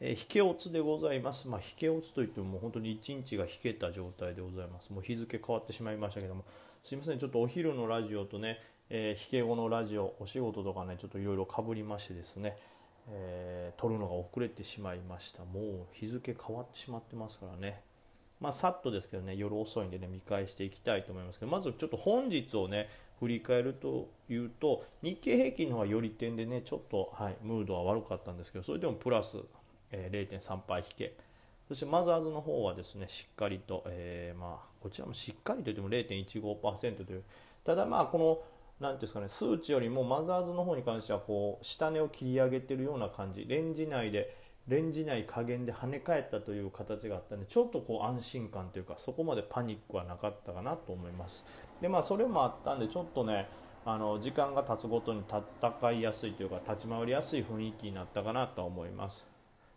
えー、引け落ちでございます。まあ、引け落ちといってももう本当に1日が引けた状態でございます。もう日付変わってしまいましたけども、すいません、ちょっとお昼のラジオとね、えー、引け後のラジオ、お仕事とかね、ちょっといろいろかぶりましてですね、えー、撮るのが遅れてしまいました。もう日付変わってしまってますからね。まあ、さっとですけどね、夜遅いんでね、見返していきたいと思いますけど、まずちょっと本日をね、振り返るというと、日経平均の方はより点でね、ちょっと、はい、ムードは悪かったんですけど、それでもプラス、え、0.3%引け。そしてマザーズの方はですね、しっかりと、えー、まあ、こちらもしっかりといっても0.15%という、ただまあ、この、なんですかね、数値よりもマザーズの方に関しては、こう、下値を切り上げてるような感じ、レンジ内で、レンジ内加減で跳ね返ったという形があったのでちょっとこう安心感というかそこまでパニックはなかったかなと思います。でまあそれもあったんでちょっとねあの時間が経つごとに戦いやすいというか立ち回りやすい雰囲気になったかなと思います。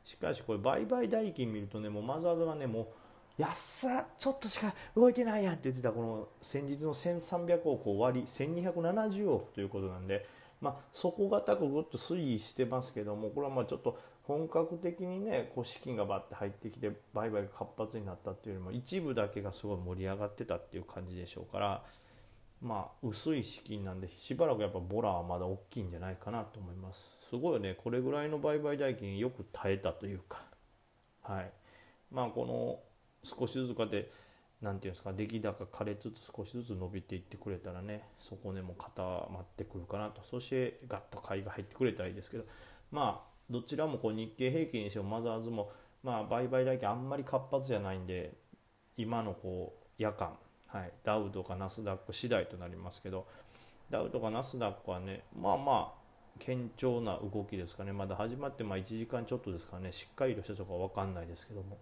しかしこれ売買代金見るとねもうマザーズがねもう安っちょっとしか動いてないやんって言ってたこの先日の1300億を割り1270億ということなんでまあ、底堅くぐっと推移してますけどもこれはまあちょっと本格的にねこう資金がバッて入ってきて売買が活発になったっていうよりも一部だけがすごい盛り上がってたっていう感じでしょうからまあ薄い資金なんでしばらくやっぱボラはまだ大きいんじゃないかなと思います。すごいね。これぐらいの売買代金よく耐えたというか。はい。まあこの少しずつかで何て言うんですか出来高枯れつつ少しずつ伸びていってくれたらね底根も固まってくるかなと。そしてガッと買いが入ってくれたらいいですけど。まあどちらもこう日経平均にしろマザーズもまあ売買代金あんまり活発じゃないんで今のこう夜間、はい、ダウとかナスダック次第となりますけど。ダウとかナスダックはねまあまあ堅調な動きですかねまだ始まってまあ1時間ちょっとですかねしっかりとしたところは分かんないですけども。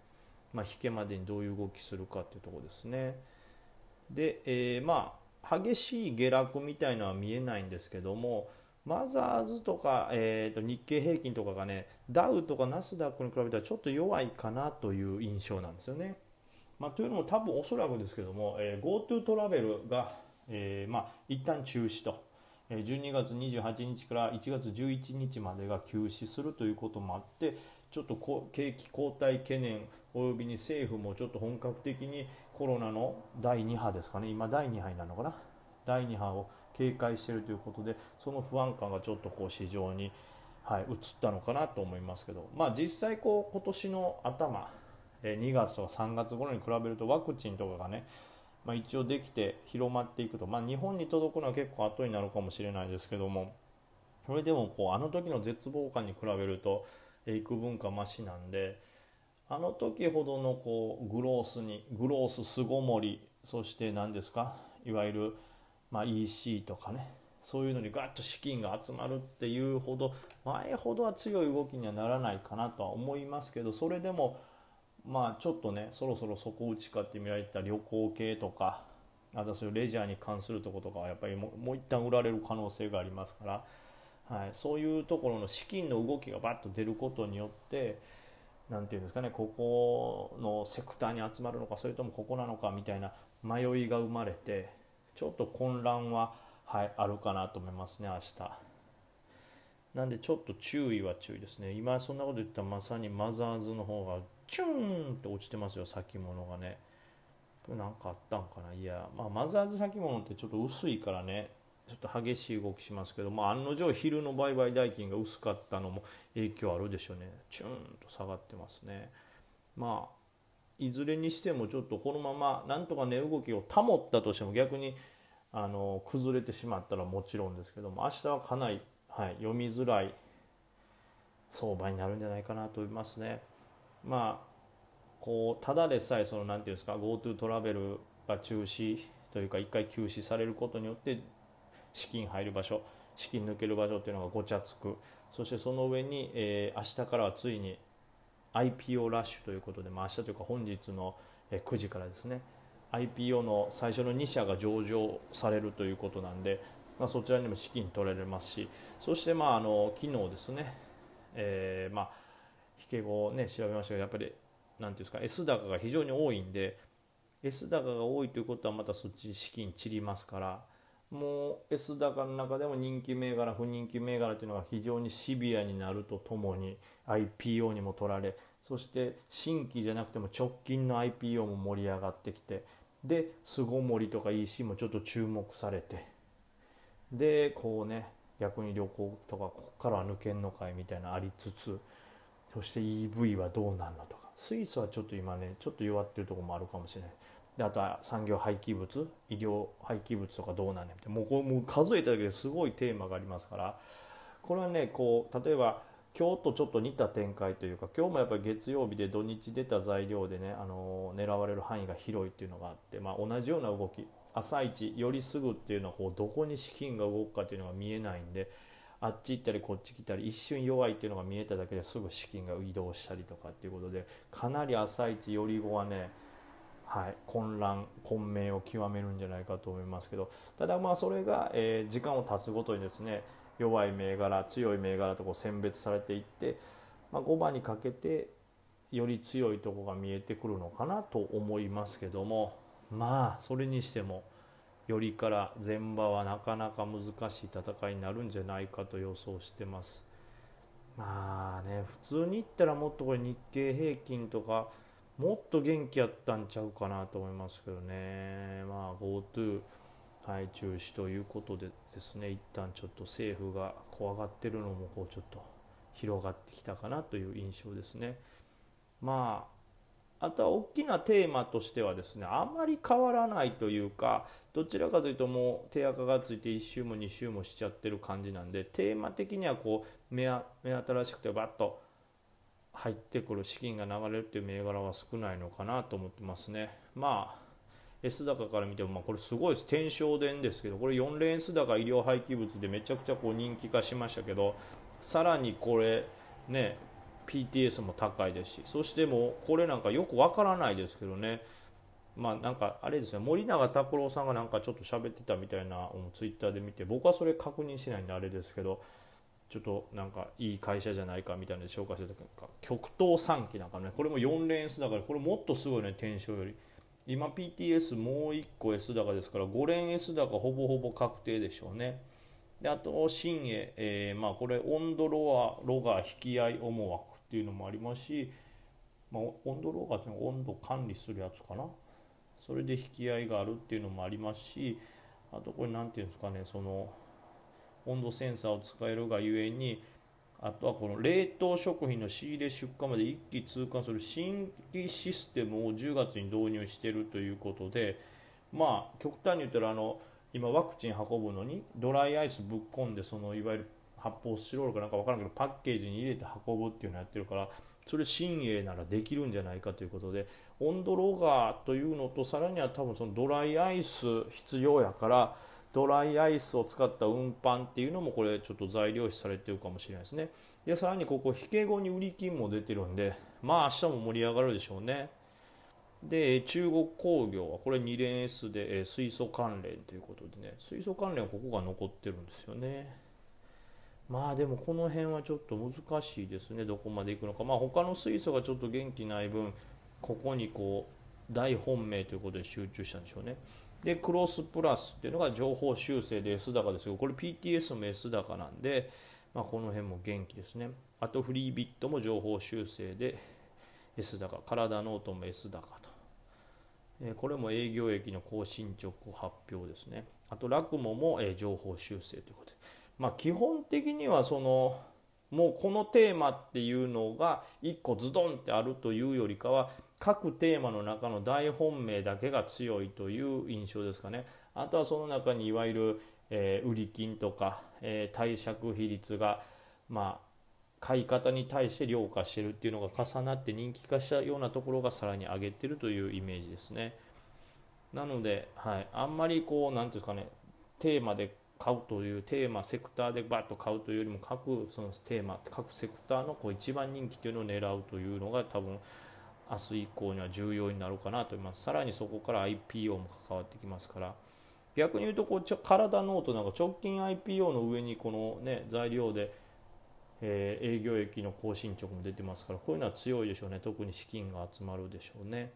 まあ、引けまでにどういう動きするかっていうところですね。で、えー、まあ激しい下落みたいのは見えないんですけどもマザーズとか、えー、と日経平均とかがねダウとかナスダックに比べたらちょっと弱いかなという印象なんですよね。まあ、というのも多分おそらくですけども、えー、GoTo トラベルが、えー、まあ一旦中止と。12月28日から1月11日までが休止するということもあってちょっと景気後退懸念およびに政府もちょっと本格的にコロナの第2波ですかね。今第2波になるのかな。第2波を警戒しているということでその不安感がちょっとこう市場に、はい、移ったのかなと思いますけど、まあ、実際こう今年の頭2月とか3月頃に比べるとワクチンとかがね、まあ、一応できて広まっていくと、まあ、日本に届くのは結構後になるかもしれないですけども。それでもこうあの時の絶望感に比べると幾分かましなんであの時ほどのこうグロースにグロース巣ごもりそして何ですかいわゆる、まあ、EC とかねそういうのにガッと資金が集まるっていうほど前ほどは強い動きにはならないかなとは思いますけどそれでもまあちょっとねそろそろ底打ちかって見られた旅行系とかあとそういうレジャーに関するとことかはやっぱりもう一旦売られる可能性がありますから。はい、そういうところの資金の動きがバッと出ることによって何て言うんですかねここのセクターに集まるのかそれともここなのかみたいな迷いが生まれてちょっと混乱は、はい、あるかなと思いますね明日。なんでちょっと注意は注意ですね。今そんなこと言ったらまさにマザーズの方がチューンって落ちてますよ先物がね。これなんかあったんかな？いや、まあ、マザーズ先物ってちょっと薄いからねちょっと激しい動きしますけど、まあ、案の定昼の売買代金が薄かったのも影響あるでしょうねチューンと下がってますねまあいずれにしてもちょっとこのままなんとか値動きを保ったとしても逆にあの崩れてしまったらもちろんですけども明日はかなり、はい、読みづらい相場になるんじゃないかなと思いますね。まあこうただでさえその何て言うんですか GoTo トラベルが中止というか1回休止されることによって資金入る場所資金抜ける場所っていうのがごちゃつくそしてその上に、えー、明日からはついに IPO ラッシュということで、まあ、明日というか本日の9時からですね IPO の最初の2社が上場されるということなんで、まあ、そちらにも資金取られますしそしてまああの昨日ですね、えー、まあ引け後ね調べましたけどやっぱり何ていうんですか S 高が非常に多いんで S 高が多いということはまたそっち資金散りますからもう S 高の中でも人気銘柄不人気銘柄というのが非常にシビアになるとともに IPO にも取られそして新規じゃなくても直近の IPO も盛り上がってきてで巣ごもりとか EC もちょっと注目されてでこうね逆に旅行とかここからは抜けんのかいみたいなありつつそして EV はどうなんのとか。スイスはちょっと今ねちょっと弱ってるとこもあるかもしれない。であとは産業廃棄物医療廃棄物とかどうなんねんって。もうこれもう数えただけですごいテーマがありますから。これはねこう例えば今日とちょっと似た展開というか今日もやっぱり月曜日で土日出た材料でねあの狙われる範囲が広いっていうのがあって、まあ、同じような動き。朝一よりすぐっていうのはこうどこに資金が動くかっていうのが見えないんであっち行ったりこっち来たり一瞬弱いっていうのが見えただけですぐ資金が移動したりとかっていうことでかなり朝一より後はねはい、混乱混迷を極めるんじゃないかと思いますけどただまあそれが、えー、時間を経つごとにですね弱い銘柄強い銘柄とこう選別されていって、まあ、5番にかけてより強いとこが見えてくるのかなと思いますけどもまあそれにしてもよりから前場はなかなか難しい戦いになるんじゃないかと予想してます。まあね普通に言ったらもっとこれ日経平均とかもっと元気やったんちゃうかなと思いますけどね、まあ、GoTo、はい、中止ということでですね一旦ちょっと政府が怖がってるのもこうちょっと広がってきたかなという印象ですね。まああとは大きなテーマとしてはですねあまり変わらないというかどちらかというともう手垢がついて1週も2週もしちゃってる感じなんでテーマ的にはこう目新しくてバッと入ってくる資金が流れるっていう銘柄は少ないのかなと思ってますね。まあ S 高から見ても、まあ、これすごいです天正伝ですけどこれ4連 S 高医療廃棄物でめちゃくちゃこう人気化しましたけどさらにこれね PTS も高いですしそしてもうこれなんかよくわからないですけどね。まあなんかあれですね森永卓郎さんがなんかちょっと喋ってたみたいなツイッターで見て僕はそれ確認しないんであれですけどちょっとなんかいい会社じゃないかみたいなで紹介してたか極東3期なんかねこれも4連 S だからこれもっとすごいね天正より。今 PTS もう1個 S 高ですから5連 S 高ほぼほぼ確定でしょうね。であと新鋭、えー、まあこれ温度ロアロガ引き合い思惑。っていうのもありますし、まあ、温度ロガっていうのは温度管理するやつかな。それで引き合いがあるっていうのもありますしあとこれ何て言うんですかねその温度センサーを使えるがゆえにあとはこの冷凍食品の仕入れ出荷まで一気通貫する新規システムを10月に導入しているということでまあ極端に言ったらあの今ワクチン運ぶのにドライアイスぶっ込んでそのいわゆる発泡スチロールかなんか分からんけどパッケージに入れて運ぶっていうのをやってるからそれ新鋭ならできるんじゃないかということで温度ロガーというのとさらには多分そのドライアイス必要やからドライアイスを使った運搬っていうのもこれちょっと材料費されてるかもしれないですね。でさらにここ引け後に売り金も出てるんでまあ明日も盛り上がるでしょうね。で中国工業はこれ2連 S で、水素関連ということでね水素関連はここが残ってるんですよね。まあでもこの辺はちょっと難しいですね。どこまでいくのか。まあ他の水素がちょっと元気ない分ここにこう大本命ということで集中したんでしょうね。でクロスプラスっていうのが情報修正で S 高ですけどこれ PTS も S 高なんで、まあ、この辺も元気ですね。あとフリービットも情報修正で S 高。カラダノートも S 高と、えこれも営業益の高進捗発表ですね。あと rakumo も、え情報修正ということで。まあ基本的にはそのもうこのテーマっていうのが1個ズドンってあるというよりかは各テーマの中の大本命だけが強いという印象ですかね。あとはその中にいわゆる、えー、売り禁とか、えー、貸借比率が、まあ、買い方に対して良化してるっていうのが重なって人気化したようなところがさらに上げてるというイメージですね。なので、はい、あんまりこう、なんていうんですかね、テーマで買うというテーマセクターでバッと買うというよりも各そのテーマ各セクターのこう一番人気というのを狙うというのが多分明日以降には重要になるかなと思います。さらにそこから IPO も関わってきますから。逆に言うとこうちょカラダノートなんか直近 IPO の上にこの、ね、材料で、えー、営業益の高進捗も出てますからこういうのは強いでしょうね特に資金が集まるでしょうね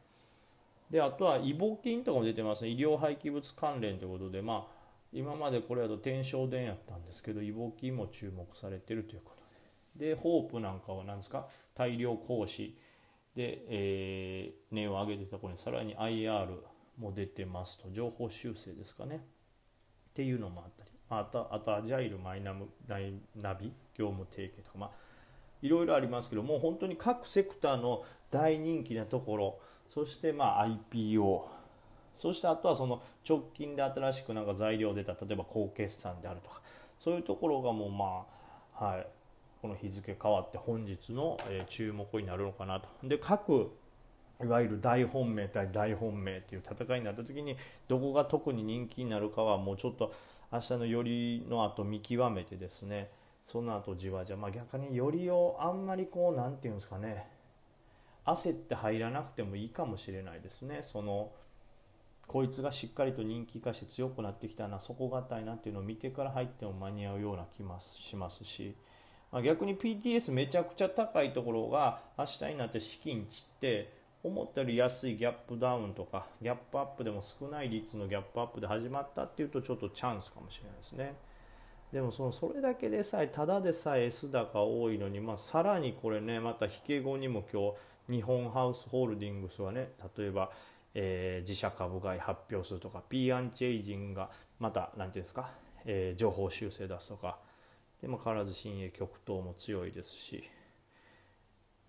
であとは異募金とかも出てますね医療廃棄物関連ということでまあ今までこれだと天正伝やったんですけどイボキも注目されてるということで。でホープなんかは何ですか？大量行使。で、えー、値を上げてたころにさらに IR も出てますと。情報修正ですかね。っていうのもあったり。あとあとアジャイルマイナムナビ業務提携とか。まあいろいろありますけどもう本当に各セクターの大人気なところ。そしてまあ IPO そしてあとはその直近で新しくなんか材料出た例えば高決算であるとかそういうところがもうまあはいこの日付変わって本日の、注目になるのかなと。で各いわゆる大本命対大本命っていう戦いになった時にどこが特に人気になるかはもうちょっと明日のよりの後見極めてですねその後じわじわまあ逆によりをあんまりこう何て言うんですかね焦って入らなくてもいいかもしれないですねそのこいつがしっかりと人気化して強くなってきたな底堅いなっていうのを見てから入っても間に合うような気もしますし、まあ、逆に PTS めちゃくちゃ高いところが明日になって資金散って思ったより安いギャップダウンとかギャップアップでも少ない率のギャップアップで始まったっていうとちょっとチャンスかもしれないですね。でもそのそれだけでさえただでさえ S 高多いのに、まあ、さらにこれねまた引け後にも今日日本ハウスホールディングスはね例えばえー、自社株買い発表するとか P アンチエイジングがまた何て言うんですか、えー、情報修正出すとかでも変わらず新鋭極東も強いですし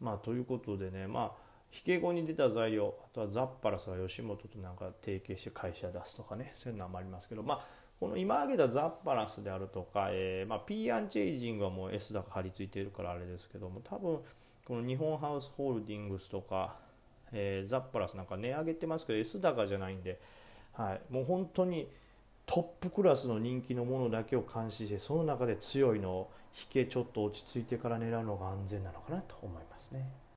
まあということでねまあ引け後に出た材料あとはザッパラスが吉本となんか提携して会社出すとかねそういうのもありますけどまあこの今挙げたザッパラスであるとか、えーまあ、P アンチエイジングはもう S 高張り付いてるからあれですけども多分この日本ハウスホールディングスとかえー、ザッパラスなんか値上げてますけど S 高じゃないんで、はい、もう本当にトップクラスの人気のものだけを監視してその中で強いのを引けちょっと落ち着いてから狙うのが安全なのかなと思いますね。